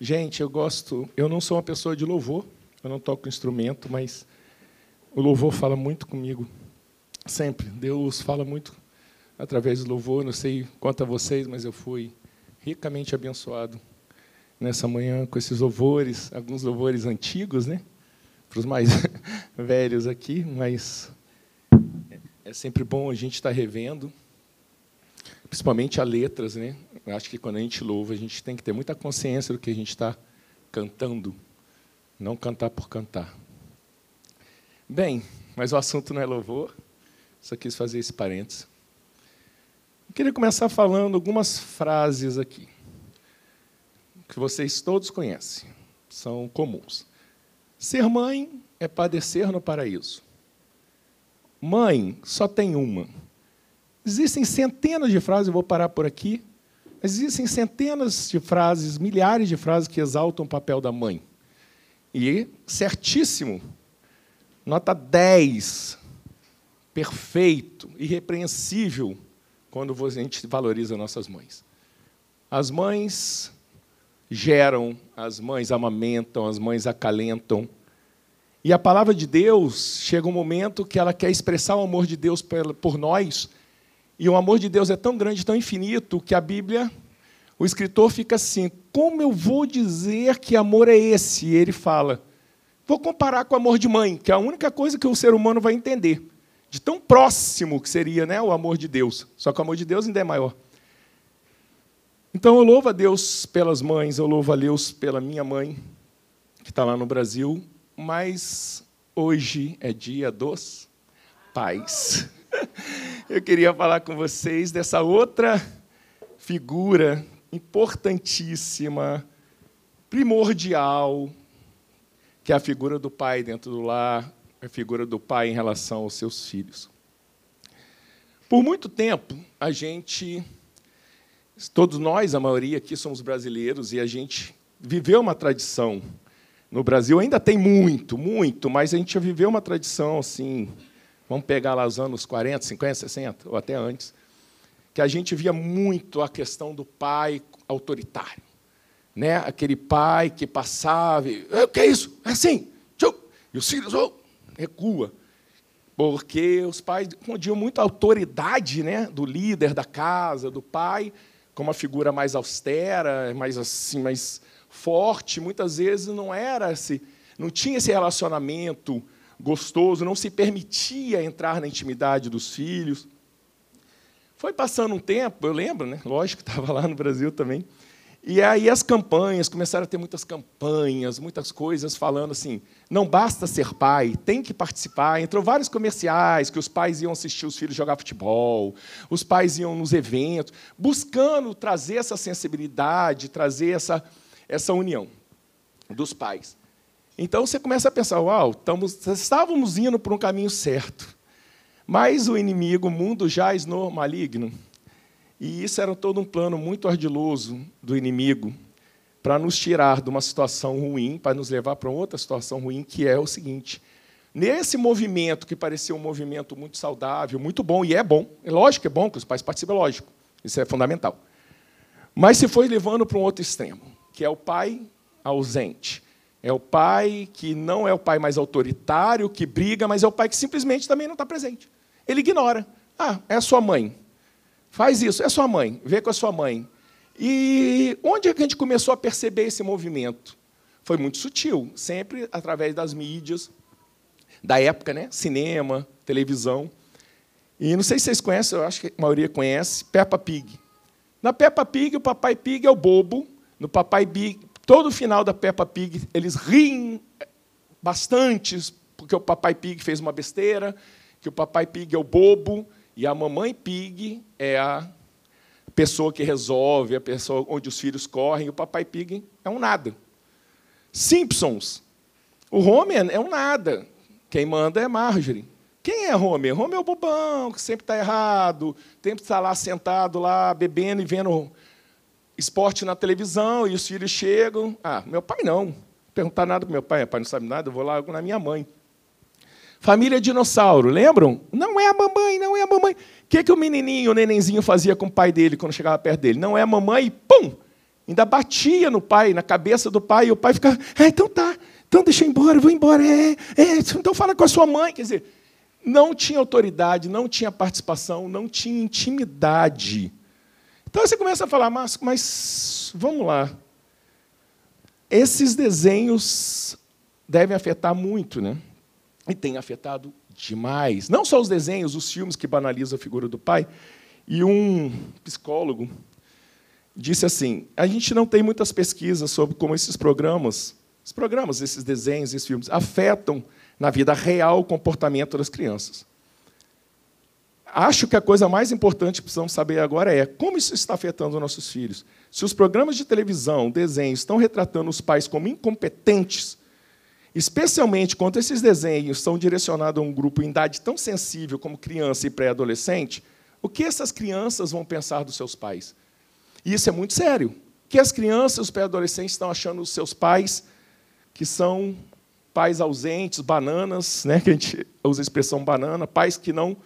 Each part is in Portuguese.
Gente, eu gosto. Eu não sou uma pessoa de louvor, eu não toco instrumento, mas o louvor fala muito comigo. Sempre. Deus fala muito através do louvor. Não sei quanto a vocês, mas eu fui ricamente abençoado nessa manhã com esses louvores, alguns louvores antigos, né? Para os mais velhos aqui, mas é sempre bom a gente estar revendo, principalmente as letras, né? Eu acho que quando a gente louva, a gente tem que ter muita consciência do que a gente está cantando, não cantar por cantar. Bem, mas o assunto não é louvor, só quis fazer esse parênteses. Eu queria começar falando algumas frases aqui, que vocês todos conhecem, são comuns. Ser mãe é padecer no paraíso. Mãe só tem uma. Existem centenas de frases, eu vou parar por aqui, existem centenas de frases, milhares de frases que exaltam o papel da mãe. E certíssimo, nota 10, perfeito, irrepreensível, quando a gente valoriza nossas mães. As mães geram, as mães amamentam, as mães acalentam. E a palavra de Deus chega um momento que ela quer expressar o amor de Deus por nós, e o amor de Deus é tão grande, tão infinito, que a Bíblia, o escritor fica assim: como eu vou dizer que amor é esse? E ele fala: vou comparar com o amor de mãe, que é a única coisa que o ser humano vai entender de tão próximo que seria né, o amor de Deus. Só que o amor de Deus ainda é maior. Então eu louvo a Deus pelas mães, eu louvo a Deus pela minha mãe, que está lá no Brasil, mas hoje é dia dos pais. Eu queria falar com vocês dessa outra figura importantíssima, primordial, que é a figura do pai dentro do lar, a figura do pai em relação aos seus filhos. Por muito tempo, a gente, todos nós, a maioria aqui somos brasileiros, e a gente viveu uma tradição. No Brasil ainda tem muito, muito, mas a gente viveu uma tradição assim, vamos pegar lá os anos 40, 50, 60, ou até antes, que a gente via muito a questão do pai autoritário. Né? Aquele pai que passava, e, o que é isso? É assim, e os filhos, oh, recua. Porque os pais escondiam muito a autoridade né, do líder da casa, do pai, como uma figura mais austera, mais assim, mais forte. Muitas vezes não era esse, não tinha esse relacionamento gostoso, não se permitia entrar na intimidade dos filhos. Foi passando um tempo, eu lembro, né? Lógico, estava lá no Brasil também. E aí as campanhas, começaram a ter muitas campanhas, muitas coisas falando assim, não basta ser pai, tem que participar. Entrou vários comerciais que os pais iam assistir os filhos jogar futebol, os pais iam nos eventos, buscando trazer essa sensibilidade, trazer essa, essa união dos pais. Então você começa a pensar, uau, estamos, estávamos indo por um caminho certo. Mas o inimigo, o mundo jaz no maligno, e isso era todo um plano muito ardiloso do inimigo para nos tirar de uma situação ruim, para nos levar para outra situação ruim, que é o seguinte: nesse movimento que parecia um movimento muito saudável, muito bom, e é bom, é lógico que é bom que os pais participem, é lógico, isso é fundamental. Mas se foi levando para um outro extremo, que é o pai ausente. É o pai que não é o pai mais autoritário, que briga, mas é o pai que simplesmente também não está presente. Ele ignora. Ah, é a sua mãe. Faz isso, é sua mãe, vê com a sua mãe. E onde é que a gente começou a perceber esse movimento? Foi muito sutil, sempre através das mídias da época, né? Cinema, televisão. E não sei se vocês conhecem, eu acho que a maioria conhece, Peppa Pig. Na Peppa Pig, o Papai Pig é o bobo. No Papai Pig, todo final da Peppa Pig, eles riem bastante, porque o Papai Pig fez uma besteira, que o Papai Pig é o bobo, e a mamãe pig é a pessoa que resolve, a pessoa onde os filhos correm, o papai pig é um nada. Simpsons. O Homer é um nada. Quem manda é Marjorie. Quem é Homer? Homer é o bobão, que sempre está errado, sempre está lá sentado, lá bebendo e vendo esporte na televisão, e os filhos chegam. Ah, meu pai não. Perguntar nada para meu pai, meu pai não sabe nada, eu vou lá na minha mãe. Família dinossauro, lembram? Não é a mamãe, não é a mamãe. O que, que o menininho, o nenenzinho fazia com o pai dele quando chegava perto dele? Não é a mamãe, e pum! ainda batia no pai, na cabeça do pai, e o pai ficava, ah, então tá, então deixa eu ir embora, eu vou embora, é, é, então fala com a sua mãe. Quer dizer, não tinha autoridade, não tinha participação, não tinha intimidade. Então você começa a falar, mas, mas vamos lá. Esses desenhos devem afetar muito, né? E tem afetado demais. Não só os desenhos, os filmes que banalizam a figura do pai. E um psicólogo disse assim: a gente não tem muitas pesquisas sobre como esses programas, esses programas, esses desenhos, esses filmes, afetam na vida real o comportamento das crianças. Acho que a coisa mais importante que precisamos saber agora é como isso está afetando os nossos filhos. Se os programas de televisão, desenhos, estão retratando os pais como incompetentes, especialmente quando esses desenhos são direcionados a um grupo em idade tão sensível como criança e pré-adolescente, o que essas crianças vão pensar dos seus pais? E isso é muito sério. Que as crianças, os pré-adolescentes estão achando os seus pais que são pais ausentes, bananas, né, que a gente usa a expressão banana, pais que não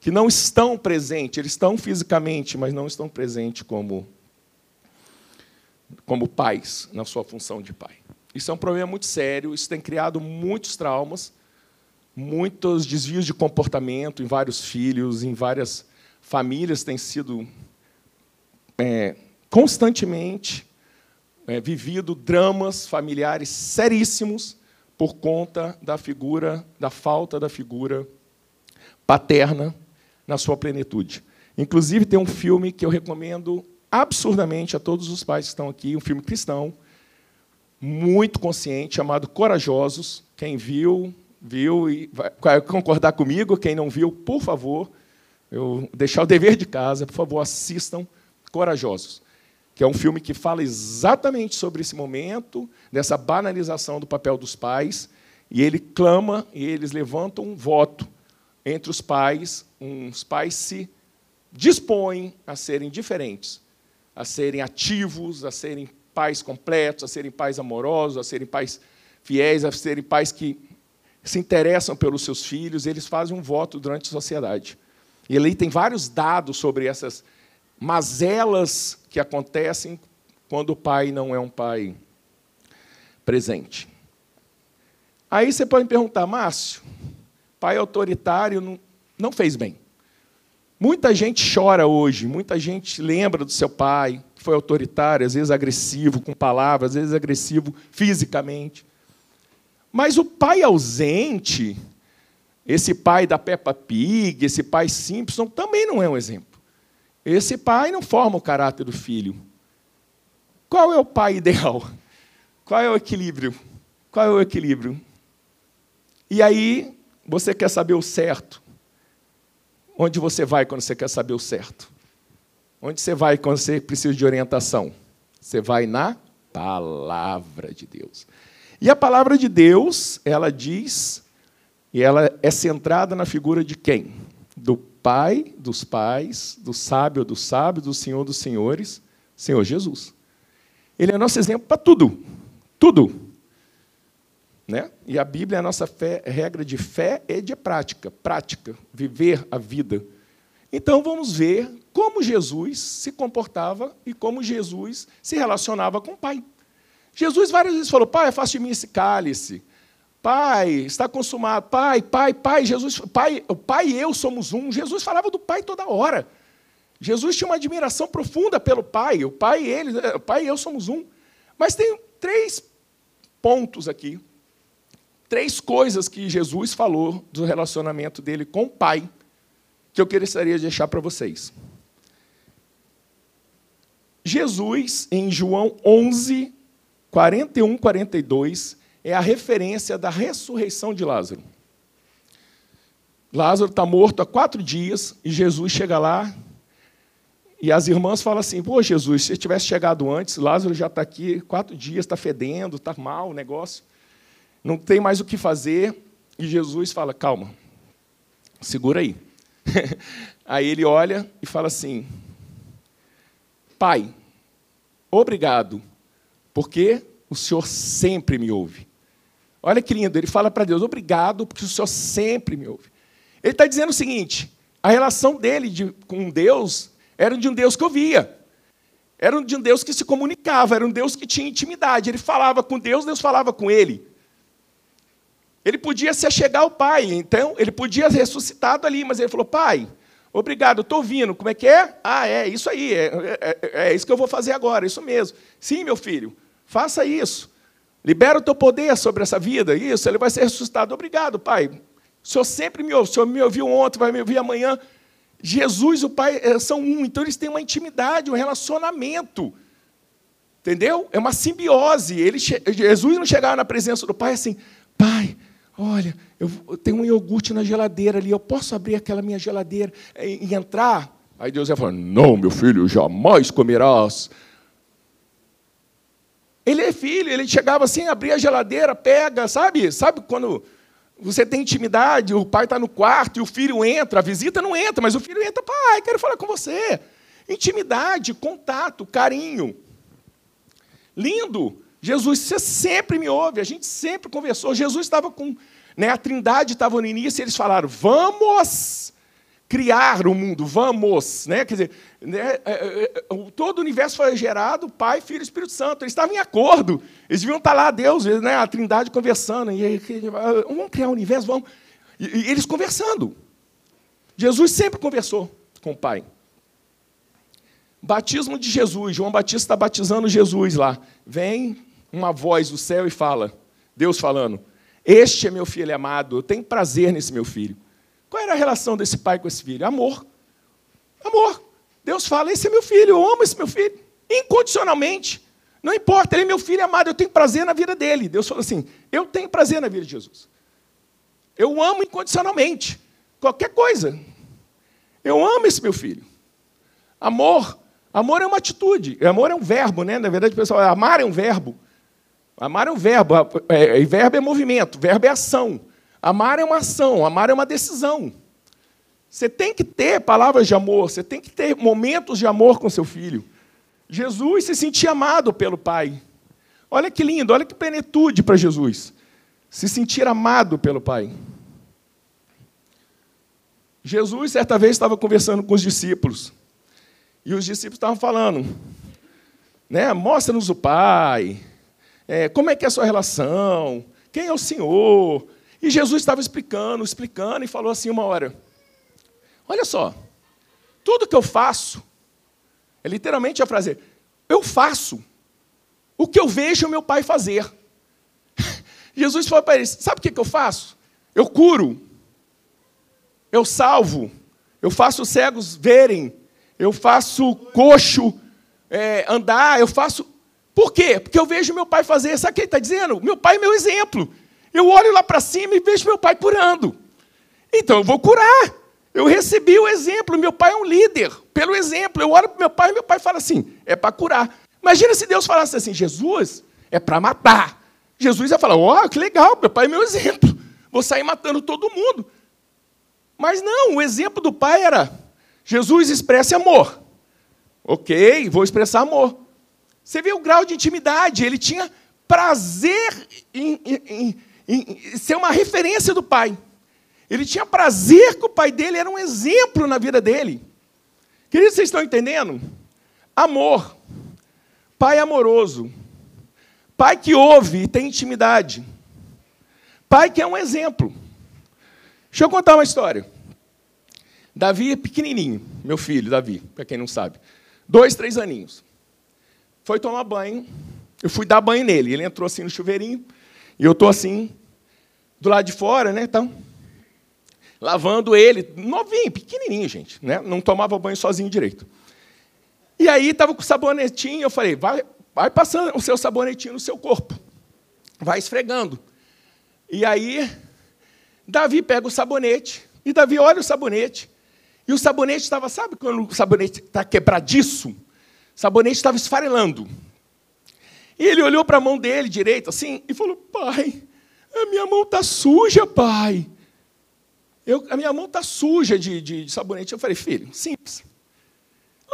que não estão presentes, eles estão fisicamente, mas não estão presentes como como pais na sua função de pai. Isso é um problema muito sério, isso tem criado muitos traumas, muitos desvios de comportamento em vários filhos, em várias famílias têm sido é, constantemente é, vivido dramas familiares seríssimos por conta da figura, da falta da figura paterna na sua plenitude. Inclusive, tem um filme que eu recomendo absurdamente a todos os pais que estão aqui, um filme cristão, muito consciente, chamado Corajosos. Quem viu, viu e vai concordar comigo. Quem não viu, por favor, eu deixar o dever de casa, por favor, assistam Corajosos, que é um filme que fala exatamente sobre esse momento, dessa banalização do papel dos pais, e ele clama e eles levantam um voto entre os pais, os pais se dispõem a serem diferentes, a serem ativos, a serem pais completos, a serem pais amorosos, a serem pais fiéis, a serem pais que se interessam pelos seus filhos, eles fazem um voto durante a sociedade. E ali tem vários dados sobre essas mazelas que acontecem quando o pai não é um pai presente. Aí você pode me perguntar, Márcio, pai autoritário não, não fez bem. Muita gente chora hoje, muita gente lembra do seu pai, que foi autoritário, às vezes agressivo com palavras, às vezes agressivo fisicamente. Mas o pai ausente, esse pai da Peppa Pig, esse pai Simpson, também não é um exemplo. Esse pai não forma o caráter do filho. Qual é o pai ideal? Qual é o equilíbrio? Qual é o equilíbrio? E aí, você quer saber o certo? Onde você vai quando você quer saber o certo? Onde você vai quando você precisa de orientação? Você vai na palavra de Deus. E a palavra de Deus, ela diz, e ela é centrada na figura de quem? Do Pai dos pais, do sábio dos sábios, do Senhor dos senhores, Senhor Jesus. Ele é nosso exemplo para tudo. Tudo. Né? E a Bíblia é a nossa fé, regra de fé e de prática, prática, viver a vida. Então vamos ver como Jesus se comportava e como Jesus se relacionava com o Pai. Jesus várias vezes falou: Pai, afaste de mim esse cálice. Pai, está consumado. Pai, Pai, Pai, Jesus, Pai, o Pai e eu somos um. Jesus falava do Pai toda hora. Jesus tinha uma admiração profunda pelo Pai. O Pai e ele, o Pai e eu somos um. Mas tem três pontos aqui três coisas que Jesus falou do relacionamento dele com o Pai, que eu gostaria de deixar para vocês. Jesus, em João 11, 41, 42, é a referência da ressurreição de Lázaro. Lázaro está morto há quatro dias e Jesus chega lá e as irmãs falam assim: Pô, Jesus, se tivesse chegado antes, Lázaro já está aqui quatro dias, está fedendo, está mal o negócio não tem mais o que fazer, e Jesus fala: calma, segura aí. aí ele olha e fala assim: Pai, obrigado, porque o Senhor sempre me ouve. Olha que lindo, ele fala para Deus: obrigado, porque o Senhor sempre me ouve. Ele está dizendo o seguinte: a relação dele de, com Deus era de um Deus que ouvia. Era de um Deus que se comunicava, era um Deus que tinha intimidade. Ele falava com Deus, Deus falava com ele. Ele podia se achegar ao Pai, então ele podia ser ressuscitado ali, mas ele falou: Pai, obrigado, estou ouvindo. Como é que é? Ah, é isso aí, é, é, é, é isso que eu vou fazer agora, isso mesmo. Sim, meu filho, faça isso. Libera o teu poder sobre essa vida, isso, ele vai ser ressuscitado. Obrigado, Pai. O Senhor sempre me ouve, o Senhor me ouviu ontem, vai me ouvir amanhã. Jesus e o Pai eh, são um, então eles têm uma intimidade, um relacionamento. Entendeu? É uma simbiose. Ele, Jesus não chegava na presença do Pai assim, Pai, olha, eu tenho um iogurte na geladeira ali, eu posso abrir aquela minha geladeira e, e entrar? Aí Deus ia falar, não, meu filho, jamais comerás ele é filho, ele chegava assim, abria a geladeira, pega, sabe? Sabe quando você tem intimidade, o pai está no quarto e o filho entra, a visita não entra, mas o filho entra, pai, quero falar com você. Intimidade, contato, carinho. Lindo. Jesus, você sempre me ouve, a gente sempre conversou. Jesus estava com. Né, a trindade estava no início e eles falaram: vamos criar o mundo, vamos. Né? Quer dizer, né, é, é, é, todo o universo foi gerado, Pai, Filho e Espírito Santo. Eles estavam em acordo. Eles deviam estar lá, Deus, né, a trindade conversando. E aí, vamos criar o universo, vamos. E eles conversando. Jesus sempre conversou com o Pai. Batismo de Jesus. João Batista está batizando Jesus lá. Vem uma voz do céu e fala, Deus falando, este é meu filho amado, eu tenho prazer nesse meu filho. Qual era a relação desse pai com esse filho? Amor. Amor. Deus fala: esse é meu filho, eu amo esse meu filho. Incondicionalmente. Não importa, ele é meu filho amado, eu tenho prazer na vida dele. Deus falou assim: eu tenho prazer na vida de Jesus. Eu amo incondicionalmente. Qualquer coisa. Eu amo esse meu filho. Amor. Amor é uma atitude. Amor é um verbo, né? Na verdade, pessoal, amar é um verbo. Amar é um verbo. É, é, verbo é movimento, verbo é ação. Amar é uma ação, amar é uma decisão. Você tem que ter palavras de amor, você tem que ter momentos de amor com seu filho. Jesus se sentia amado pelo Pai. Olha que lindo, olha que plenitude para Jesus. Se sentir amado pelo Pai. Jesus, certa vez, estava conversando com os discípulos. E os discípulos estavam falando, né? Mostra-nos o Pai. É, como é que é a sua relação? Quem é o Senhor? E Jesus estava explicando, explicando, e falou assim uma hora: Olha só, tudo que eu faço, é literalmente a frase, eu faço o que eu vejo meu pai fazer. Jesus falou para eles: Sabe o que eu faço? Eu curo, eu salvo, eu faço cegos verem, eu faço coxo é, andar, eu faço. Por quê? Porque eu vejo meu pai fazer. Sabe o que ele está dizendo? Meu pai é meu exemplo. Eu olho lá para cima e vejo meu pai curando. Então eu vou curar. Eu recebi o exemplo. Meu pai é um líder. Pelo exemplo, eu olho para meu pai e meu pai fala assim: é para curar. Imagina se Deus falasse assim: Jesus é para matar. Jesus ia falar: ó, oh, que legal, meu pai é meu exemplo. Vou sair matando todo mundo. Mas não, o exemplo do pai era: Jesus expresse amor. Ok, vou expressar amor. Você vê o grau de intimidade. Ele tinha prazer em, em, em em ser uma referência do pai. Ele tinha prazer que o pai dele era um exemplo na vida dele. Queridos, vocês estão entendendo? Amor. Pai amoroso. Pai que ouve e tem intimidade. Pai que é um exemplo. Deixa eu contar uma história. Davi é pequenininho, meu filho, Davi, para quem não sabe. Dois, três aninhos. Foi tomar banho. Eu fui dar banho nele. Ele entrou assim no chuveirinho. E eu estou assim, do lado de fora, né? Então, lavando ele, novinho, pequenininho, gente, né? Não tomava banho sozinho direito. E aí estava com o sabonetinho, eu falei, vai, vai passando o seu sabonetinho no seu corpo, vai esfregando. E aí, Davi pega o sabonete, e Davi olha o sabonete, e o sabonete estava, sabe quando o sabonete está quebradiço? Sabonete estava esfarelando. E ele olhou para a mão dele direito, assim, e falou: Pai, a minha mão está suja, pai. Eu, a minha mão está suja de, de, de, sabonete. Eu falei, filho, simples.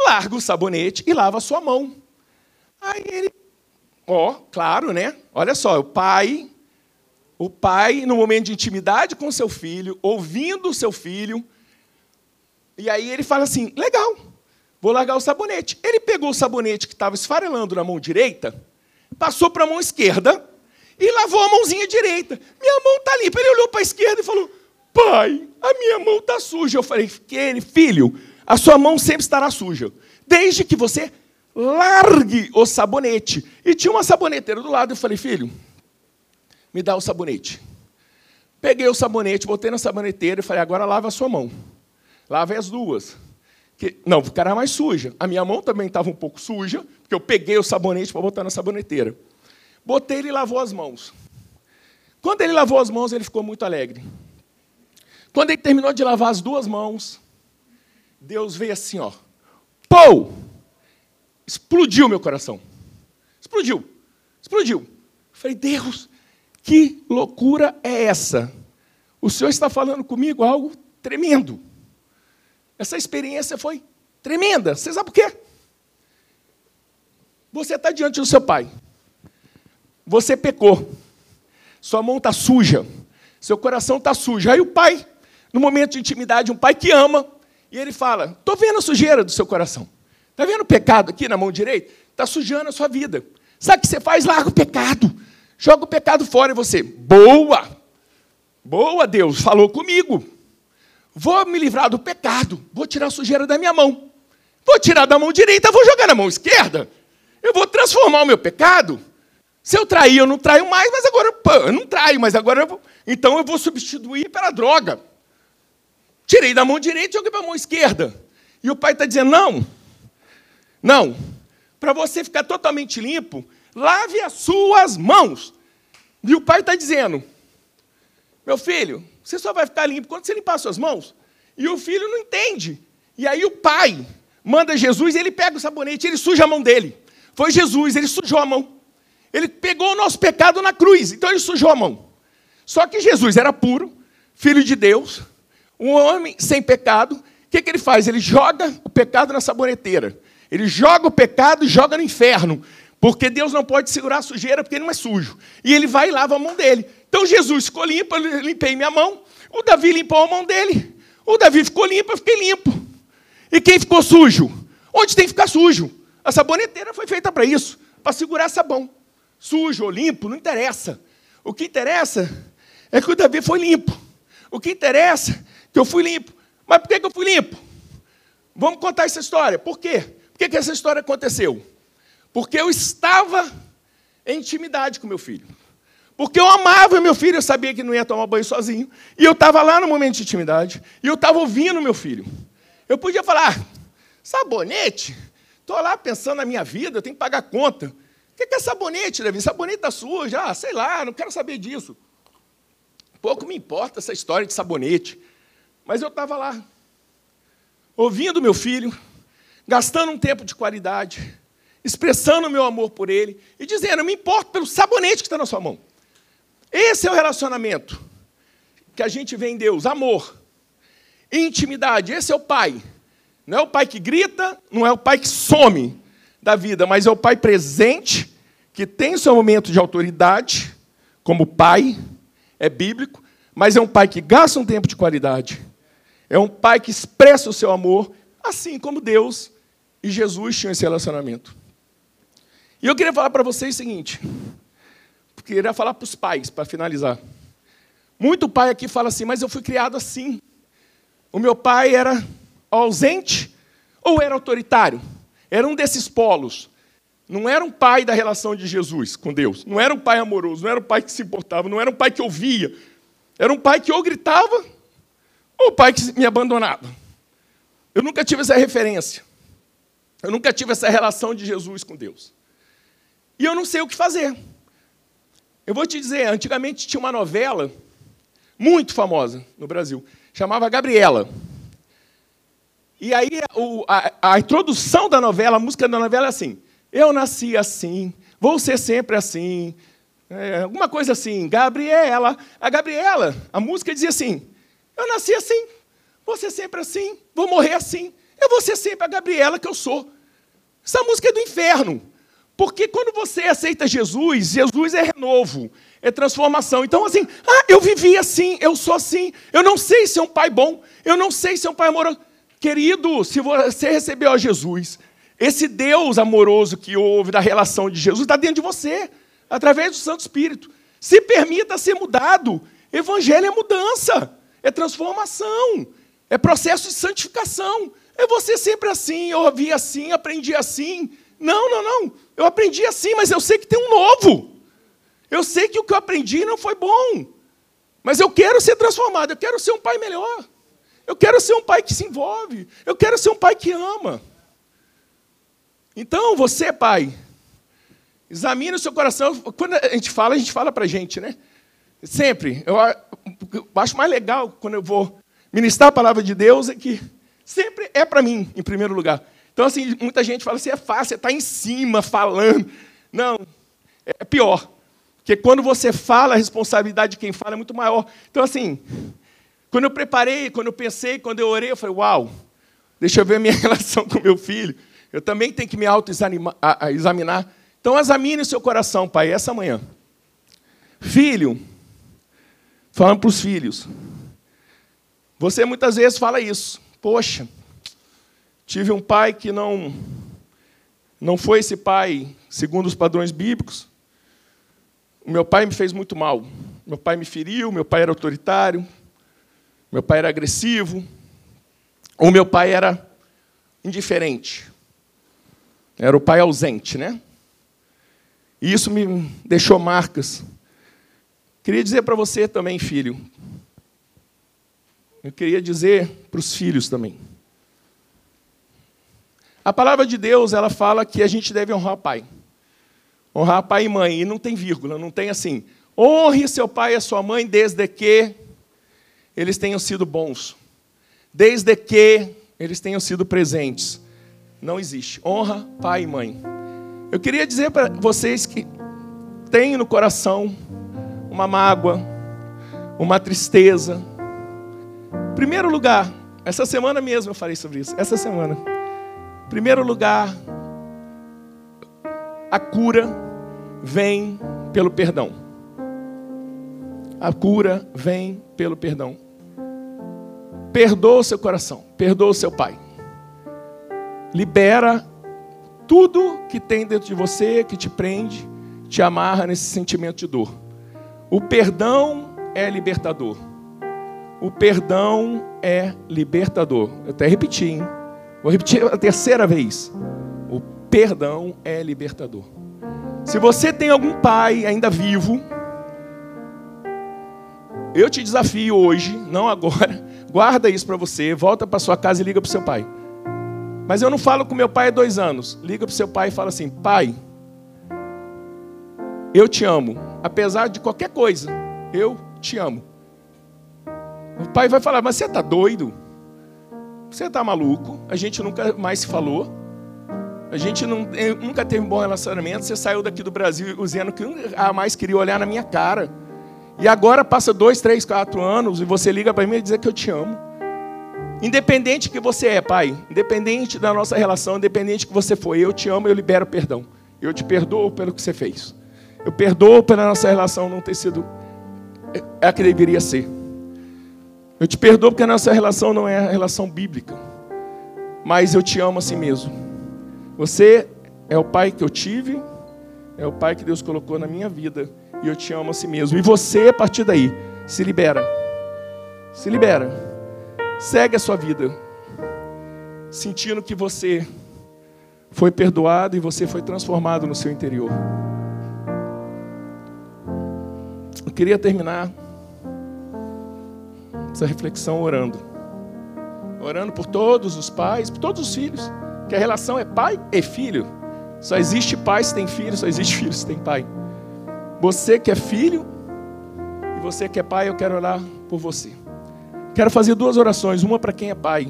Larga o sabonete e lava a sua mão. Aí ele, ó, claro, né? Olha só, o pai, o pai, no momento de intimidade com seu filho, ouvindo o seu filho, e aí ele fala assim: legal, Vou largar o sabonete. Ele pegou o sabonete que estava esfarelando na mão direita, passou para a mão esquerda e lavou a mãozinha direita. Minha mão está limpa. Ele olhou para a esquerda e falou: Pai, a minha mão está suja. Eu falei: Filho, a sua mão sempre estará suja, desde que você largue o sabonete. E tinha uma saboneteira do lado. Eu falei: Filho, me dá o sabonete. Peguei o sabonete, botei na saboneteira e falei: Agora lava a sua mão. Lave as duas. Que, não, ficará mais suja. A minha mão também estava um pouco suja, porque eu peguei o sabonete para botar na saboneteira. Botei ele e lavou as mãos. Quando ele lavou as mãos, ele ficou muito alegre. Quando ele terminou de lavar as duas mãos, Deus veio assim, ó. Pou! Explodiu meu coração. Explodiu. Explodiu. falei, Deus, que loucura é essa? O Senhor está falando comigo algo tremendo. Essa experiência foi tremenda. Você sabe por quê? Você está diante do seu pai. Você pecou. Sua mão está suja. Seu coração está sujo. Aí o pai, no momento de intimidade, um pai que ama, e ele fala: Estou vendo a sujeira do seu coração. Está vendo o pecado aqui na mão direita? Está sujando a sua vida. Sabe o que você faz? Larga o pecado. Joga o pecado fora e você, boa! Boa, Deus, falou comigo. Vou me livrar do pecado. Vou tirar a sujeira da minha mão. Vou tirar da mão direita, vou jogar na mão esquerda. Eu vou transformar o meu pecado se eu trair, eu não traio mais, mas agora pô, eu não traio, mas agora eu vou, então eu vou substituir pela droga. Tirei da mão direita e joguei para a mão esquerda. E o pai está dizendo: não, não, para você ficar totalmente limpo, lave as suas mãos. E o pai está dizendo: meu filho, você só vai ficar limpo quando você limpar as suas mãos. E o filho não entende. E aí o pai manda Jesus ele pega o sabonete, ele suja a mão dele. Foi Jesus, ele sujou a mão. Ele pegou o nosso pecado na cruz, então ele sujou a mão. Só que Jesus era puro, filho de Deus, um homem sem pecado. O que, que ele faz? Ele joga o pecado na saboneteira. Ele joga o pecado e joga no inferno. Porque Deus não pode segurar a sujeira porque ele não é sujo. E ele vai e lava a mão dele. Então Jesus ficou limpo, eu limpei minha mão. O Davi limpou a mão dele. O Davi ficou limpo, eu fiquei limpo. E quem ficou sujo? Onde tem que ficar sujo? A saboneteira foi feita para isso para segurar sabão sujo ou limpo, não interessa. O que interessa é que o Davi foi limpo. O que interessa é que eu fui limpo. Mas por que eu fui limpo? Vamos contar essa história. Por quê? Por que, essa história aconteceu? Porque eu estava em intimidade com meu filho. Porque eu amava meu filho, eu sabia que não ia tomar banho sozinho. E eu estava lá no momento de intimidade. E eu estava ouvindo meu filho. Eu podia falar, sabonete? Estou lá pensando na minha vida, eu tenho que pagar conta que é sabonete, Davi? Sabonete está sujo. Ah, sei lá, não quero saber disso. Pouco me importa essa história de sabonete. Mas eu estava lá, ouvindo meu filho, gastando um tempo de qualidade, expressando o meu amor por ele e dizendo: eu me importo pelo sabonete que está na sua mão. Esse é o relacionamento que a gente vê em Deus: amor, intimidade. Esse é o pai. Não é o pai que grita, não é o pai que some, da vida, mas é o pai presente, que tem seu momento de autoridade, como pai, é bíblico, mas é um pai que gasta um tempo de qualidade. É um pai que expressa o seu amor, assim como Deus e Jesus tinham esse relacionamento. E eu queria falar para vocês o seguinte, queria falar para os pais, para finalizar. Muito pai aqui fala assim, mas eu fui criado assim. O meu pai era ausente ou era autoritário? Era um desses polos. Não era um pai da relação de Jesus com Deus. Não era um pai amoroso. Não era um pai que se importava. Não era um pai que ouvia. Era um pai que ou gritava ou um pai que me abandonava. Eu nunca tive essa referência. Eu nunca tive essa relação de Jesus com Deus. E eu não sei o que fazer. Eu vou te dizer, antigamente tinha uma novela muito famosa no Brasil, chamava Gabriela. E aí o, a, a, introdução da novela, a música da novela é assim: Eu nasci assim, vou ser sempre assim. É, alguma coisa assim, Gabriela. A Gabriela, a música dizia assim: Eu nasci assim, vou ser sempre assim, vou morrer assim. Eu vou ser sempre a Gabriela que eu sou. Essa música é do inferno. Porque quando você aceita Jesus, Jesus é renovo, é transformação. Então, assim, ah, eu vivi assim, eu sou assim, eu não sei se é um pai bom, eu não sei se é um pai amoroso. Querido, se você recebeu a Jesus, esse Deus amoroso que houve da relação de Jesus está dentro de você, através do Santo Espírito. Se permita ser mudado. Evangelho é mudança, é transformação, é processo de santificação. É você sempre assim, eu ouvi assim, aprendi assim. Não, não, não. Eu aprendi assim, mas eu sei que tem um novo. Eu sei que o que eu aprendi não foi bom. Mas eu quero ser transformado, eu quero ser um pai melhor. Eu quero ser um pai que se envolve. Eu quero ser um pai que ama. Então, você, pai, examine o seu coração. Quando a gente fala, a gente fala para a gente, né? Sempre. Eu acho mais legal quando eu vou ministrar a palavra de Deus é que sempre é para mim, em primeiro lugar. Então, assim, muita gente fala assim, é fácil, você está em cima falando. Não, é pior. Porque quando você fala, a responsabilidade de quem fala é muito maior. Então, assim, quando eu preparei, quando eu pensei, quando eu orei, eu falei, uau, deixa eu ver a minha relação com meu filho. Eu também tenho que me auto-examinar. Então, examine o seu coração, pai, essa manhã. Filho, falando para os filhos. Você muitas vezes fala isso. Poxa, tive um pai que não não foi esse pai segundo os padrões bíblicos. O meu pai me fez muito mal. Meu pai me feriu, meu pai era autoritário, meu pai era agressivo, ou meu pai era indiferente. Era o pai ausente, né? E isso me deixou marcas. Queria dizer para você também, filho. Eu queria dizer para os filhos também. A palavra de Deus, ela fala que a gente deve honrar pai. Honrar pai e mãe. E não tem vírgula, não tem assim. Honre seu pai e a sua mãe desde que eles tenham sido bons. Desde que eles tenham sido presentes. Não existe. Honra pai e mãe. Eu queria dizer para vocês que tem no coração uma mágoa, uma tristeza. Primeiro lugar, essa semana mesmo eu falei sobre isso. Essa semana. Primeiro lugar, a cura vem pelo perdão. A cura vem pelo perdão. Perdoa o seu coração, perdoa o seu pai. Libera tudo que tem dentro de você que te prende, te amarra nesse sentimento de dor. O perdão é libertador. O perdão é libertador. Eu até repeti, hein? Vou repetir a terceira vez. O perdão é libertador. Se você tem algum pai ainda vivo, eu te desafio hoje, não agora, guarda isso para você, volta para sua casa e liga para seu pai. Mas eu não falo com meu pai há dois anos. Liga para seu pai e fala assim: Pai, eu te amo. Apesar de qualquer coisa, eu te amo. O pai vai falar: Mas você está doido? Você está maluco? A gente nunca mais se falou. A gente não, nunca teve um bom relacionamento. Você saiu daqui do Brasil dizendo que nunca mais queria olhar na minha cara. E agora passa dois, três, quatro anos e você liga para mim e diz que eu te amo. Independente que você é, pai, independente da nossa relação, independente que você foi, eu te amo, eu libero perdão. Eu te perdoo pelo que você fez. Eu perdoo pela nossa relação não ter sido é a que deveria ser. Eu te perdoo porque a nossa relação não é a relação bíblica. Mas eu te amo assim mesmo. Você é o pai que eu tive, é o pai que Deus colocou na minha vida. E eu te amo assim mesmo. E você, a partir daí, se libera. Se libera Segue a sua vida, sentindo que você foi perdoado e você foi transformado no seu interior. Eu queria terminar essa reflexão orando. Orando por todos os pais, por todos os filhos. Que a relação é pai e filho. Só existe pai se tem filho, só existe filho se tem pai. Você que é filho e você que é pai, eu quero orar por você. Quero fazer duas orações, uma para quem é pai,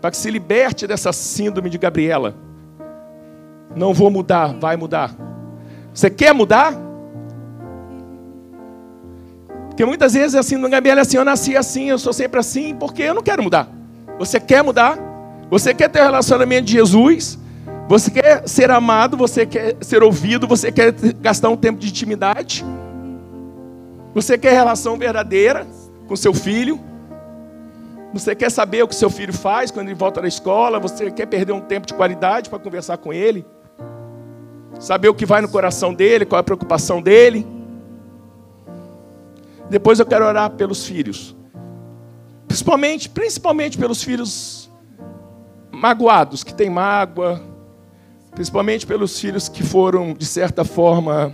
para que se liberte dessa síndrome de Gabriela. Não vou mudar, vai mudar. Você quer mudar? Porque muitas vezes assim, no Gabriela é assim, eu nasci assim, eu sou sempre assim, porque eu não quero mudar. Você quer mudar? Você quer ter um relacionamento de Jesus? Você quer ser amado? Você quer ser ouvido? Você quer gastar um tempo de intimidade? Você quer relação verdadeira com seu filho? Você quer saber o que seu filho faz quando ele volta da escola? Você quer perder um tempo de qualidade para conversar com ele? Saber o que vai no coração dele, qual é a preocupação dele? Depois eu quero orar pelos filhos. Principalmente, principalmente pelos filhos magoados, que têm mágoa, principalmente pelos filhos que foram, de certa forma,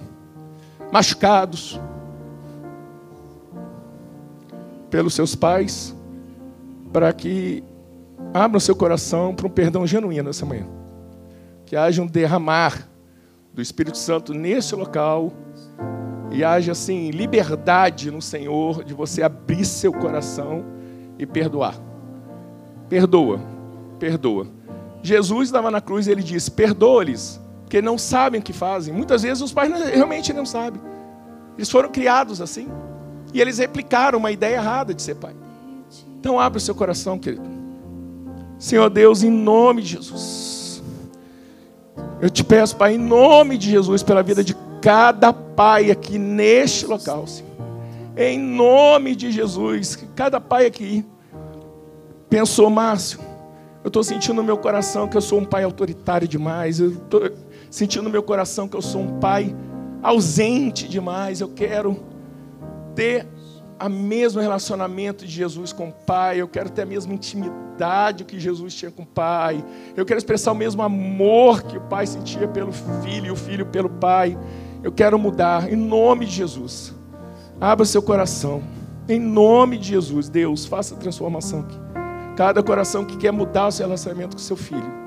machucados pelos seus pais, para que abram seu coração para um perdão genuíno essa manhã. Que haja um derramar do Espírito Santo nesse local e haja assim liberdade no Senhor de você abrir seu coração e perdoar. Perdoa, perdoa. Jesus estava na cruz e ele disse: Perdoa-lhes, porque não sabem o que fazem. Muitas vezes os pais realmente não sabem. Eles foram criados assim. E eles replicaram uma ideia errada de ser pai. Então abre o seu coração, querido. Senhor Deus, em nome de Jesus. Eu te peço, Pai, em nome de Jesus, pela vida de cada pai aqui neste local, Senhor. Em nome de Jesus, cada pai aqui pensou, Márcio, eu estou sentindo no meu coração que eu sou um pai autoritário demais. Eu estou sentindo no meu coração que eu sou um pai ausente demais. Eu quero ter o mesmo relacionamento de Jesus com o Pai, eu quero ter a mesma intimidade que Jesus tinha com o Pai, eu quero expressar o mesmo amor que o Pai sentia pelo Filho e o Filho pelo Pai. Eu quero mudar, em nome de Jesus. Abra seu coração, em nome de Jesus, Deus, faça a transformação aqui. Cada coração que quer mudar o seu relacionamento com seu filho.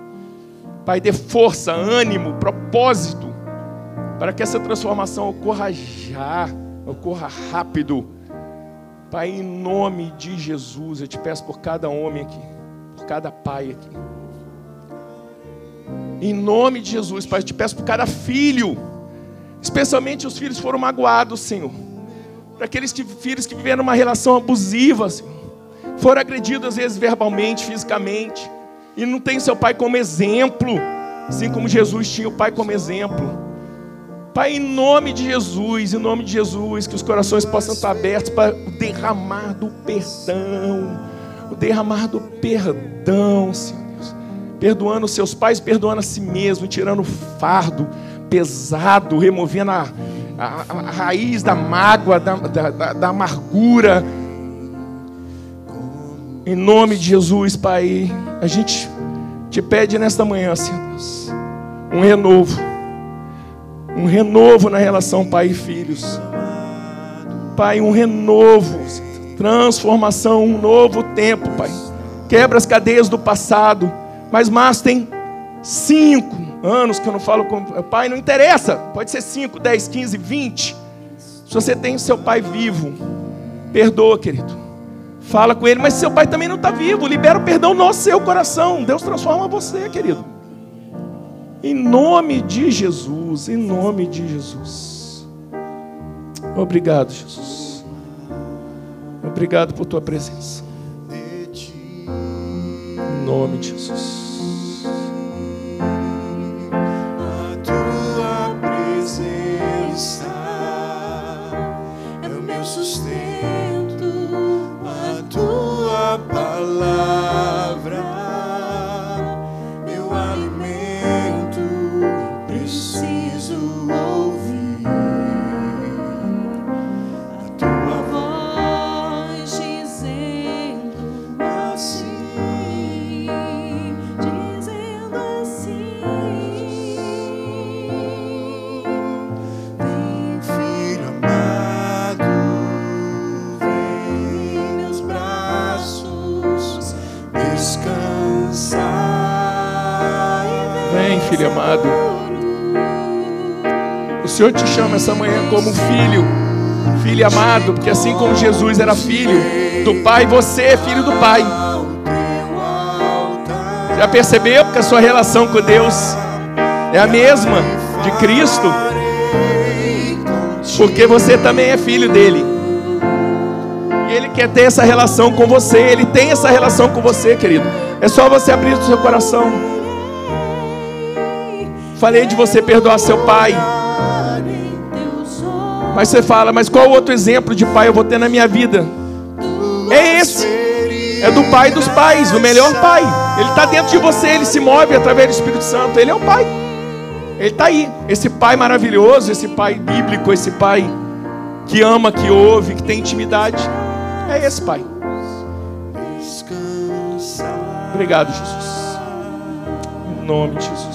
Pai, dê força, ânimo, propósito, para que essa transformação ocorra já, ocorra rápido Pai, em nome de Jesus, eu te peço por cada homem aqui, por cada pai aqui. Em nome de Jesus, Pai, eu te peço por cada filho, especialmente os filhos foram magoados, Senhor. Para aqueles que, filhos que viveram uma relação abusiva, Senhor. Foram agredidos às vezes verbalmente, fisicamente, e não tem seu pai como exemplo, assim como Jesus tinha o pai como exemplo. Pai, em nome de Jesus, em nome de Jesus, que os corações possam estar abertos para o derramar do perdão, o derramar do perdão, Senhor Deus. Perdoando os seus pais, perdoando a si mesmo, tirando o fardo pesado, removendo a, a, a raiz da mágoa, da, da, da amargura. Em nome de Jesus, Pai, a gente te pede nesta manhã, Senhor Deus, um renovo um renovo na relação pai e filhos. Pai, um renovo, transformação, um novo tempo, Pai. Quebra as cadeias do passado. Mas, mas tem cinco anos que eu não falo com o pai, não interessa. Pode ser cinco, dez, quinze, vinte. Se você tem seu pai vivo, perdoa, querido. Fala com ele, mas seu pai também não está vivo. Libera o perdão no seu coração. Deus transforma você, querido. Em nome de Jesus, em nome de Jesus. Obrigado, Jesus. Obrigado por tua presença. Em nome de Jesus. Chama essa manhã como filho, filho amado, porque assim como Jesus era filho do Pai, você é filho do Pai. Já percebeu que a sua relação com Deus é a mesma de Cristo? Porque você também é filho dele. E ele quer ter essa relação com você, ele tem essa relação com você, querido. É só você abrir o seu coração. Falei de você perdoar seu pai. Mas você fala, mas qual outro exemplo de pai eu vou ter na minha vida? É esse. é do Pai dos pais, do melhor Pai. Ele está dentro de você, ele se move através do Espírito Santo. Ele é o Pai. Ele está aí. Esse Pai maravilhoso, esse Pai bíblico, esse Pai que ama, que ouve, que tem intimidade. É esse Pai. Obrigado, Jesus. Em nome de Jesus.